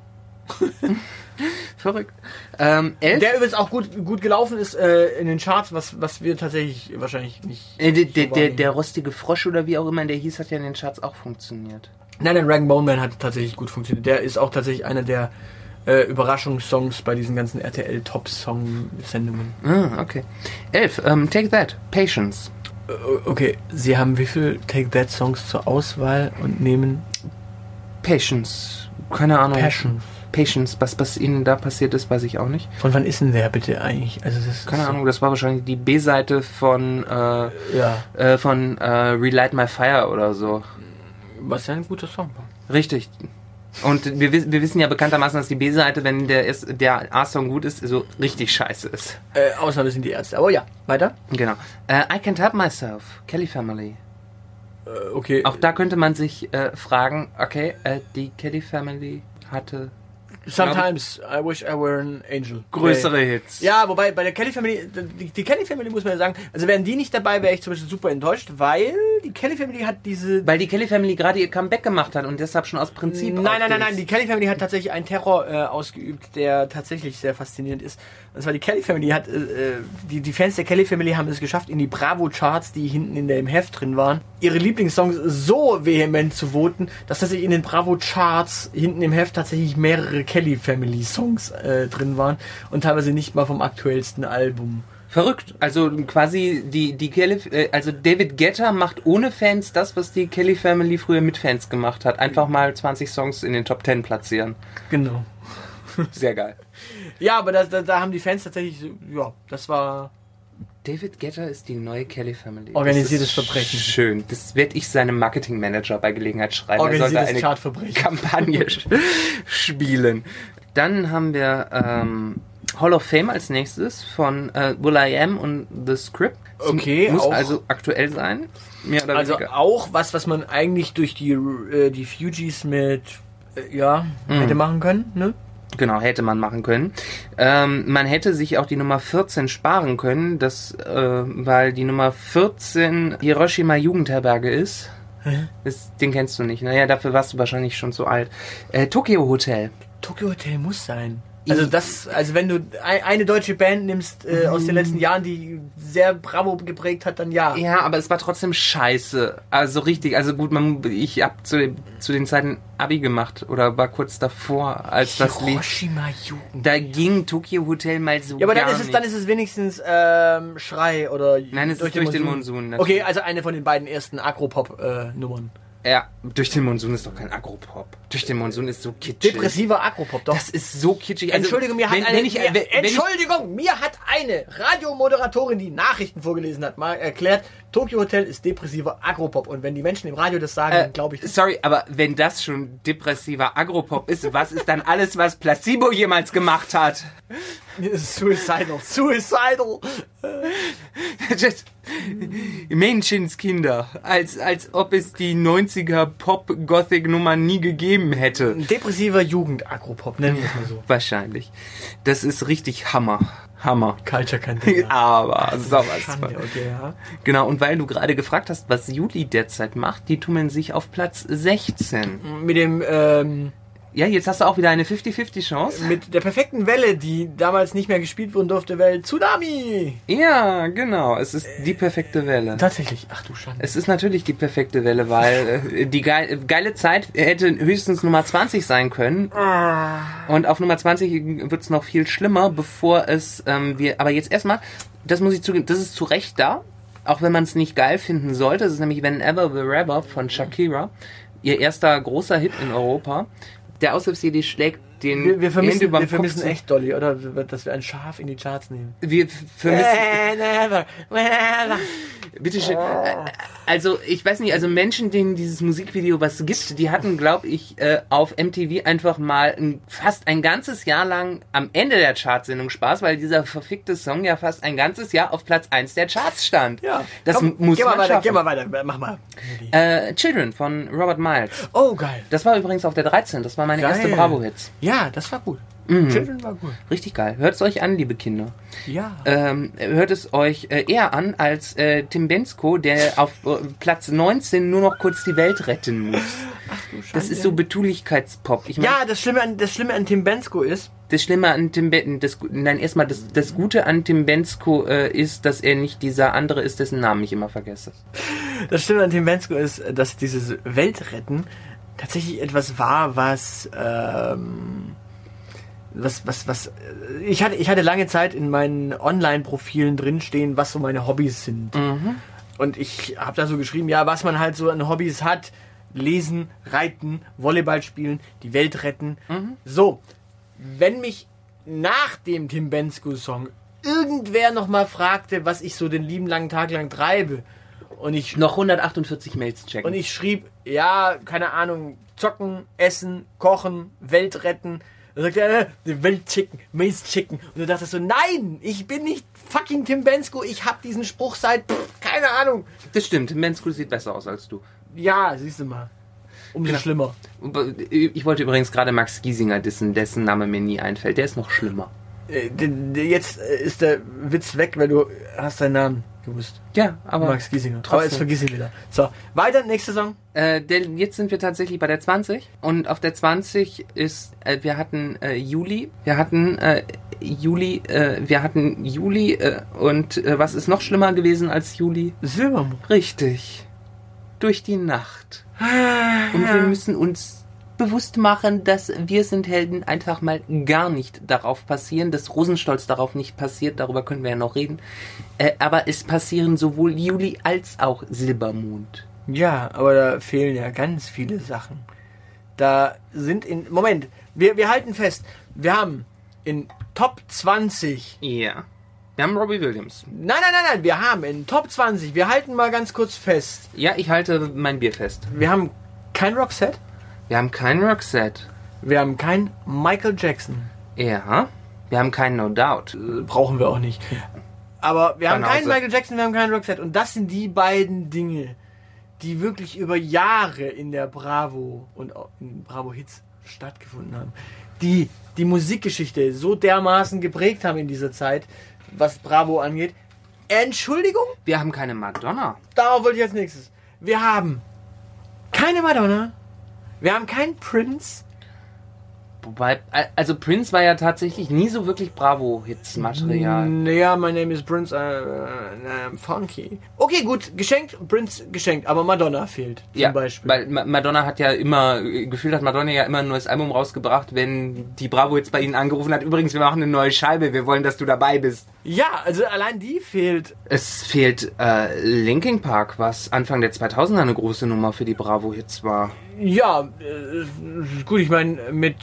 Verrückt. Ähm, 11. Der übrigens auch gut, gut gelaufen ist äh, in den Charts, was, was wir tatsächlich wahrscheinlich nicht. äh, der, der, so der, der rostige Frosch oder wie auch immer der hieß, hat ja in den Charts auch funktioniert. Nein, nein, Rag Bone Man hat tatsächlich gut funktioniert. Der ist auch tatsächlich einer der äh, Überraschungssongs bei diesen ganzen RTL-Top-Song-Sendungen. Ah, okay. 11. Ähm, Take That, Patience. Äh, okay, Sie haben wie viel Take That Songs zur Auswahl und nehmen Patience. Keine Ahnung. Passion. Patience. Was, was ihnen da passiert ist, weiß ich auch nicht. Von wann ist denn der bitte eigentlich? Also das ist Keine Ahnung, das war wahrscheinlich die B-Seite von, äh, Ja, äh, von äh, Relight My Fire oder so. was ja ein guter Song war. Richtig. Und wir, wir wissen ja bekanntermaßen, dass die B-Seite, wenn der, ist- der A-Song gut ist, so richtig scheiße ist. Äh, außer wir sind die Ärzte. Aber ja, weiter. Genau. Äh, I Can't Help Myself, Kelly Family. Äh, okay. Auch da könnte man sich äh, fragen, okay, äh, die Kelly Family hatte Sometimes I wish I were an angel. größere Okay. Hits. Ja, wobei bei der Kelly Family, die, die Kelly Family muss man ja sagen, also wären die nicht dabei, wäre ich zum Beispiel super enttäuscht, weil die Kelly Family hat diese. Weil die Kelly Family gerade ihr Comeback gemacht hat und deshalb schon aus Prinzip. Nein, nein, nein, nein, die Kelly Family hat tatsächlich einen Terror äh, ausgeübt, der tatsächlich sehr faszinierend ist. Und zwar die Kelly Family hat, äh, äh, die, die Fans der Kelly Family haben es geschafft, in die Bravo-Charts, die hinten in der, im Heft drin waren, ihre Lieblingssongs so vehement zu voten, dass tatsächlich in den Bravo-Charts hinten im Heft tatsächlich mehrere Kelly Family-Songs äh, drin waren und teilweise nicht mal vom aktuellsten Album. Verrückt. Also quasi die, die Kelly, äh, also David Guetta macht ohne Fans das, was die Kelly Family früher mit Fans gemacht hat. Einfach mal 20 Songs in den Top 10 platzieren. Genau. Sehr geil. Ja, aber da, da, da haben die Fans tatsächlich, ja, das war David Guetta ist die neue Kelly Family. Organisiertes Das Verbrechen. Schön. Das werde ich seinem Marketingmanager bei Gelegenheit schreiben. Er sollte organisiertes eine Chartverbrechen. Kampagne spielen. Dann haben wir ähm, Hall of Fame als nächstes von äh, Will I Am und The Script. Das Okay, Muss auch- also aktuell sein. Also weniger. auch was, was man eigentlich durch die, äh, die Fugees mit, äh, ja, hätte machen können, ne? Genau, hätte man machen können. Ähm, man hätte sich auch die Nummer 14 sparen können, das, äh, weil die Nummer 14 Hiroshima Jugendherberge ist. Das, den kennst du nicht. Naja, dafür warst du wahrscheinlich schon zu alt. Äh, Tokyo Hotel. Tokyo Hotel muss sein. Also das, also wenn du ein, eine deutsche Band nimmst äh, aus den letzten Jahren, die sehr Bravo geprägt hat, dann ja. Ja, aber es war trotzdem scheiße. Also richtig, also gut, man, ich hab zu, dem, zu den Zeiten Abi gemacht oder war kurz davor, als das lief. Hiroshima Jugend. Da ging Tokyo Hotel mal so Ja, aber dann gar ist es, nicht. dann ist es wenigstens ähm, Schrei oder Nein, es ist durch den Monsun, natürlich. Okay, also eine von den beiden ersten Agropop-Nummern. Ja, durch den Monsun ist doch kein Agropop. Durch den Monsun ist so kitschig. Depressiver Agropop, doch. Das ist so kitschig. Also, Entschuldigung, mir hat wenn, eine, wenn ich, mir, wenn, ich, Entschuldigung, mir hat eine Radiomoderatorin, die Nachrichten vorgelesen hat, mal erklärt, Tokyo Hotel ist depressiver Agropop. Und wenn die Menschen im Radio das sagen, äh, dann glaube ich das. sorry, aber wenn das schon depressiver Agropop ist, was ist dann alles, was Placebo jemals gemacht hat? Suicidal, suicidal. Just- Menschenskinder. Als, als ob es die 90er Pop-Gothic-Nummer nie gegeben hätte. Depressiver Jugend-Agropop, nennen wir es mal so. Wahrscheinlich. Das ist richtig Hammer. Hammer. Culture Kandidat. Aber sowas Schande, okay, ja. Genau, und weil du gerade gefragt hast, was Juli derzeit macht, die tummeln sich auf Platz 16. Mit dem, ähm, Ja, jetzt hast du auch wieder eine 50-50 Chance. mit der perfekten Welle, die damals nicht mehr gespielt wurden durfte, weil Tsunami. Ja, genau. Es ist die perfekte Welle. Tatsächlich, ach du Schande. Es ist natürlich die perfekte Welle, weil äh, die geil, geile Zeit hätte höchstens Nummer 20 sein können. Und auf Nummer 20 wird es noch viel schlimmer, bevor es ähm, wir. Aber jetzt erstmal, das muss ich zugeben, das ist zu Recht da. Auch wenn man es nicht geil finden sollte. Das ist nämlich Whenever Wherever von Shakira. Ihr erster großer Hit in Europa. Der Aushilfs-CD schlägt den Wir, wir vermissen, wir vermissen echt Dolly, oder? Dass wir ein Schaf in die Charts nehmen. Wir vermissen. Bitte schön. Äh, Also, ich weiß nicht, also Menschen, denen dieses Musikvideo was gibt, die hatten, glaube ich, äh, auf MTV einfach mal ein, fast ein ganzes Jahr lang am Ende der Chartsendung Spaß, weil dieser verfickte Song ja fast ein ganzes Jahr auf Platz 1 der Charts stand. Ja, Das Komm, muss geh mal man weiter, schaffen. geh mal weiter, mach mal. Äh, Children von Robert Miles. Oh, geil. Das war übrigens auf der 13. Das war meine Geil. erste Bravo-Hits. Ja, das war gut. Mhm. Children war gut. Richtig geil. Hört es euch an, liebe Kinder. Ja. ähm, hört es euch äh, eher an als äh, Tim Bensko, der auf äh, Platz 19 nur noch kurz die Welt retten muss. Das ist so Betulichkeitspop. Ich mein, ja, das Schlimme, an, das Schlimme an Tim Bensko ist, das Schlimme an Tim Ben, das, nein, erstmal, das, das Gute an Tim Bensko äh, ist, dass er nicht dieser andere ist, dessen Namen ich immer vergesse. das Schlimme an Tim Bensko ist, dass dieses Weltretten tatsächlich etwas war, was, ähm, was, was, was, ich hatte, ich hatte lange Zeit in meinen Online-Profilen drinstehen, was so meine Hobbys sind. Und ich habe da so geschrieben, ja, was man halt so an Hobbys hat. Lesen, Reiten, Volleyball spielen, die Welt retten. So, wenn mich nach dem Tim Bensko-Song irgendwer nochmal fragte, was ich so den lieben langen Tag lang treibe, Und ich, Noch 148 Mails checken. und ich schrieb, ja, keine Ahnung, zocken, essen, kochen, Welt retten. Und sagt er, äh, Welt chicken, Maze chicken. Und du dachtest so, nein, ich bin nicht fucking Tim Bensko, ich hab diesen Spruch seit, pff, keine Ahnung. das stimmt, Menskul sieht besser aus als du. Ja, siehst du mal. Umso Genau. schlimmer. Ich wollte übrigens gerade Max Giesinger dissen, dessen Name mir nie einfällt. Der ist noch schlimmer. Äh, Jetzt äh, ist der Witz weg, weil du hast deinen Namen gewusst. Ja, aber Max Giesinger. trotzdem. Aber jetzt vergiss ihn wieder. So, weiter, nächste Song. Äh, der, jetzt sind wir tatsächlich bei der 20 und auf der 20 ist, äh, wir hatten äh, Juli, wir hatten äh, Juli, äh, wir hatten Juli und was ist noch schlimmer gewesen als Juli? Silbermond. Richtig. Durch die Nacht. Und wir müssen uns bewusst machen, dass wir sind Helden einfach mal gar nicht darauf passieren, dass Rosenstolz darauf nicht passiert, darüber können wir ja noch reden. Äh, aber es passieren sowohl Juli als auch Silbermond. Ja, aber da fehlen ja ganz viele Sachen. Da sind in. Moment, wir, wir halten fest. Wir haben in Top 20. Ja. Wir haben Robbie Williams. Nein, nein, nein, nein. Wir haben in Top 20. Wir halten mal ganz kurz fest. Ja, ich halte mein Bier fest. Wir haben kein Roxette. Wir haben kein Roxette. Wir haben kein Michael Jackson. Ja. Wir haben kein No Doubt. Äh, Brauchen wir auch nicht. Aber wir haben Banause. keinen Michael Jackson, wir haben keinen Roxette. Und das sind die beiden Dinge, die wirklich über Jahre in der Bravo und auch in Bravo Hits stattgefunden haben. Die die Musikgeschichte so dermaßen geprägt haben in dieser Zeit, was Bravo angeht. Entschuldigung, Wir haben keine Madonna. darauf wollte ich als nächstes. Wir haben keine Madonna. Wir haben keinen Prince. Wobei, also Prince war ja tatsächlich nie so wirklich Bravo-Hits-Material. Naja, my name is Prince, äh, I'm funky. Okay, gut, geschenkt, Prince geschenkt, aber Madonna fehlt zum Ja, Beispiel. weil Ma- Madonna hat ja immer, gefühlt hat Madonna ja immer ein neues Album rausgebracht, wenn die Bravo jetzt bei ihnen angerufen hat. Übrigens, wir machen eine neue Scheibe, wir wollen, dass du dabei bist. ja, also allein die fehlt. Es fehlt äh, Linkin Park, was Anfang der 2000er eine große Nummer für die Bravo-Hits war. Ja, äh, gut, ich meine, mit.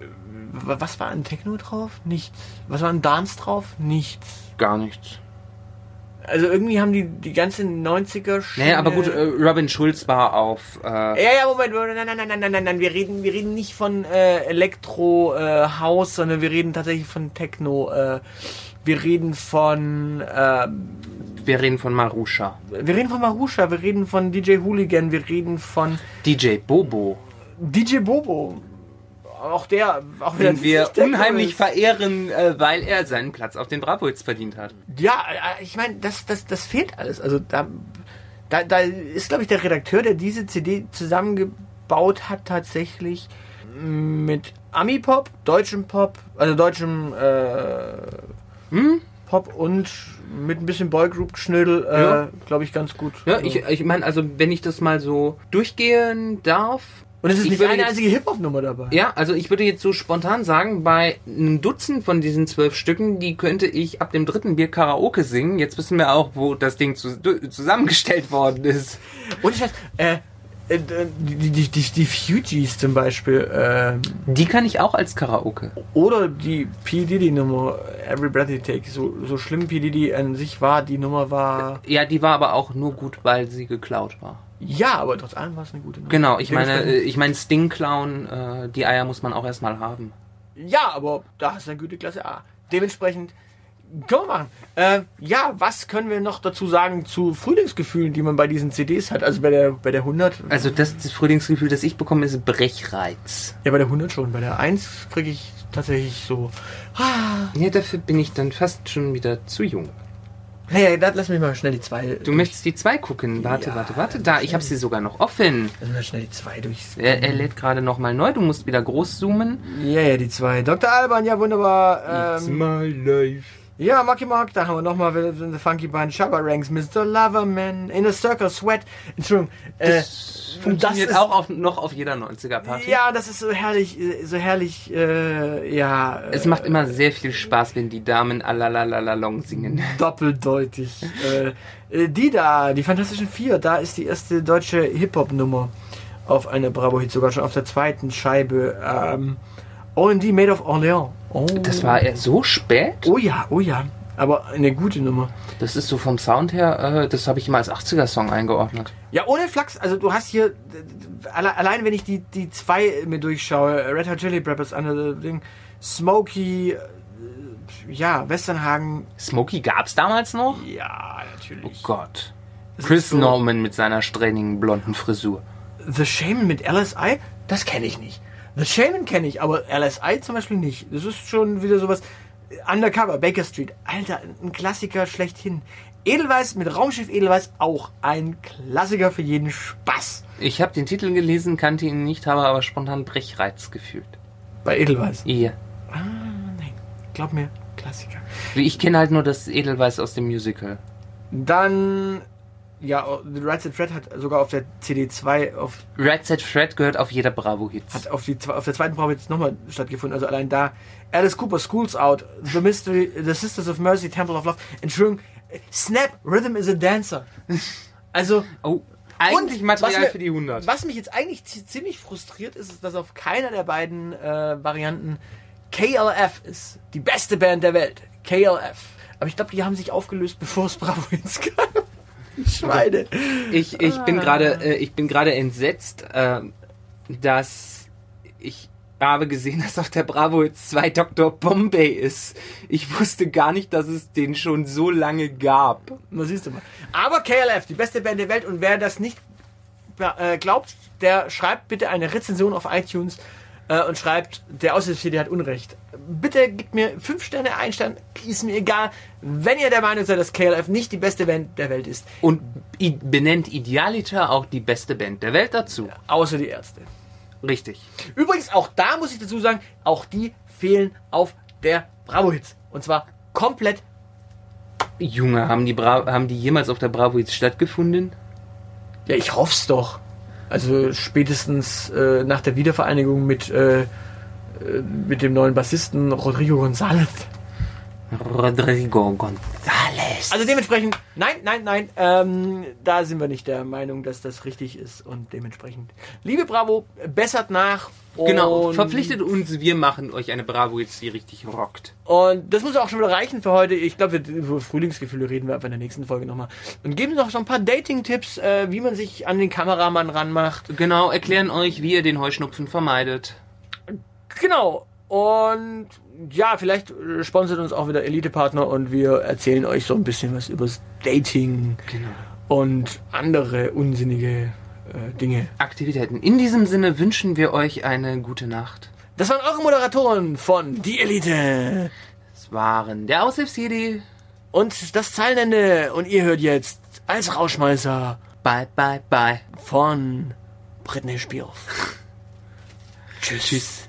äh, Was war an Techno drauf? Nichts. Was war an Dance drauf? Nichts. Gar nichts. Also irgendwie haben die die ganze 90er Naja, aber gut, äh, Robin Schulz war auf... Äh, Ja, ja, Moment, Moment, nein, nein, nein, nein, nein, nein, wir reden, wir reden nicht von äh, Elektro äh, House, sondern wir reden tatsächlich von Techno. Äh, wir reden von, äh, wir reden von Marusha. wir reden von Marusha, wir reden von DJ Hooligan, wir reden von DJ Bobo, DJ Bobo. Auch der, auch den wir unheimlich ist. verehren, äh, weil er seinen Platz auf den Bravo-Hits verdient hat. Ja, äh, ich meine, das, das, das fehlt alles. Also da, da, da ist, glaube ich, der Redakteur, der diese CD zusammengebaut hat, tatsächlich mit Ami-Pop, deutschem Pop, also deutschem äh, Hm? Pop und mit ein bisschen Boygroup-Schnödel, äh, Ja. glaube ich, ganz gut. Ja, Also- ich, ich meine, also wenn ich das mal so durchgehen darf. und es ist ich nicht eine jetzt- einzige Hip-Hop-Nummer dabei. Ja, also ich würde jetzt so spontan sagen, bei einem Dutzend von diesen zwölf Stücken, die könnte ich ab dem dritten Bier Karaoke singen. Jetzt wissen wir auch, wo das Ding zu, zusammengestellt worden ist. Und ich weiß, äh, die, die, die, die Fugees zum Beispiel, äh, Die kann ich auch als Karaoke. Oder die P. Diddy-Nummer, Every Breath You Take. So, so schlimm P. Diddy an sich war, die Nummer war. Ja, die war aber auch nur gut, weil sie geklaut war. Ja, aber trotz allem war es eine gute Nummer. Genau, ich meine, äh, ich meine Sting Clown, äh, die Eier muss man auch erstmal haben. Ja, aber da hast du eine gute Klasse A. Dementsprechend. Können wir machen. Äh, ja, was können wir noch dazu sagen zu Frühlingsgefühlen, die man bei diesen CDs hat? Also bei der, bei der 100. Also das, das Frühlingsgefühl, das ich bekomme, ist Brechreiz. Ja, bei der 100 schon. Bei der 1 kriege ich tatsächlich so. Ah, Ja, dafür bin ich dann fast schon wieder zu jung. hey, da lass mich mal schnell die 2. Du möchtest die zwei gucken. Warte, Ja, warte, warte. Da, ich habe sie sogar noch offen. Lass mal schnell die 2 durch. Er, er lädt gerade noch mal neu. Du musst wieder groß zoomen. Ja, ja, die 2. Dr. Alban, ja, wunderbar. Ähm, my life. Ja, Marky Mark, da haben wir nochmal The Funky Band, Shabba Ranks, Mr. Loverman, In a Circle, Sweat. Entschuldigung. Äh, Das funktioniert ist- auch auf, noch auf jeder 90er-Party. ja, das ist so herrlich, äh, so herrlich, äh, ja. Es macht immer sehr viel Spaß, wenn die Damen Alalalalong singen. doppeldeutig. äh, äh, die da, die Fantastischen Vier, da ist die erste deutsche Hip-Hop-Nummer auf einer Bravo-Hit, sogar schon auf der zweiten Scheibe. Ähm, OMD Made of Orléans. Oh. Das war eher so spät? Oh ja, oh ja. Aber eine gute Nummer. Das ist so vom Sound her, äh, das habe ich immer als 80er-Song eingeordnet. Ja, ohne Flachs, also du hast hier, alle, allein wenn ich die, die zwei mir durchschaue, Red Hot Chili Peppers, andere Ding, Smokey, äh, ja, Westernhagen, Smokey gab's damals noch? ja, Oh natürlich. Gott. Das Chris so- Norman mit seiner strengen blonden Frisur. The Shaman mit LSI, das kenne ich nicht. The Shaman kenne ich, aber LSI zum Beispiel nicht. Das ist schon wieder sowas. Undercover, Baker Street. Alter, ein Klassiker schlechthin. Edelweiß mit Raumschiff Edelweiß auch ein Klassiker für jeden Spaß. Ich habe den Titel gelesen, kannte ihn nicht, habe aber spontan Brechreiz gefühlt. Bei Edelweiß. Ihr. Ah, nein. Glaub mir, Klassiker. Ich kenne halt nur das Edelweiß aus dem Musical. Dann, ja, The Right Said Fred hat sogar auf der CD2 auf Red Set Fred gehört auf jeder Bravo-Hits. hat auf, die, auf der zweiten jetzt nochmal stattgefunden. Also allein da. Alice Cooper, Schools Out, The Mystery, The Sisters of Mercy, Temple of Love. Entschuldigung, Snap, Rhythm is a Dancer. Also, Oh, eigentlich Material was mir- für die 100. was mich jetzt eigentlich zi- ziemlich frustriert ist, ist, dass auf keiner der beiden äh, Varianten KLF ist. Die beste Band der Welt. KLF. Aber ich glaube, die haben sich aufgelöst, bevor es Bravo Hits gab. Schweine. Ich, ich bin gerade äh, ich bin gerade entsetzt, äh, dass ich habe gesehen, dass auf der Bravo jetzt 2 Dr. Bombay ist. Ich wusste gar nicht, dass es den schon so lange gab. Na, siehst du mal. Aber KLF, die beste Band der Welt. Und wer das nicht äh, glaubt, der schreibt bitte eine Rezension auf iTunes äh, und schreibt, der Aushilfsjedi hat Unrecht. Bitte gebt mir 5 Sterne, ein Stern, ist mir egal. Wenn ihr der Meinung seid, dass KLF nicht die beste Band der Welt ist, Und benennt Idealiter auch die beste Band der Welt dazu. außer die Ärzte. Richtig. Übrigens, auch da muss ich dazu sagen, auch die fehlen auf der Bravo-Hits. Und zwar komplett. Junge, haben die, Bra haben die jemals auf der Bravo jetzt stattgefunden? Ja, ich hoff's doch. Also spätestens äh, nach der Wiedervereinigung mit, äh, äh, mit dem neuen Bassisten Rodrigo González. Rodrigo González. Also dementsprechend, nein, nein, nein, ähm, da sind wir nicht der Meinung, dass das richtig ist und dementsprechend. Liebe Bravo, bessert nach. Genau, verpflichtet uns, wir machen euch eine Bravo jetzt, die richtig rockt. Und das muss auch schon wieder reichen für heute. Ich glaube, wir- über Frühlingsgefühle reden wir einfach in der nächsten Folge nochmal. Und geben noch so ein paar Dating-Tipps, äh, wie man sich an den Kameramann ranmacht. Genau, erklären euch, wie ihr den Heuschnupfen vermeidet. Genau. Und ja, vielleicht äh, sponsert uns auch wieder Elite-Partner und wir erzählen euch so ein bisschen was übers Dating Genau. und andere unsinnige äh, Dinge. Aktivitäten. In diesem Sinne wünschen wir euch eine gute Nacht. Das waren eure Moderatoren von Die Elite Es waren der Aushilfsjedi. und das Zeilenende. Und ihr hört jetzt als Rauschmeißer Bye, bye, bye. von Britney Spears. Tschüss.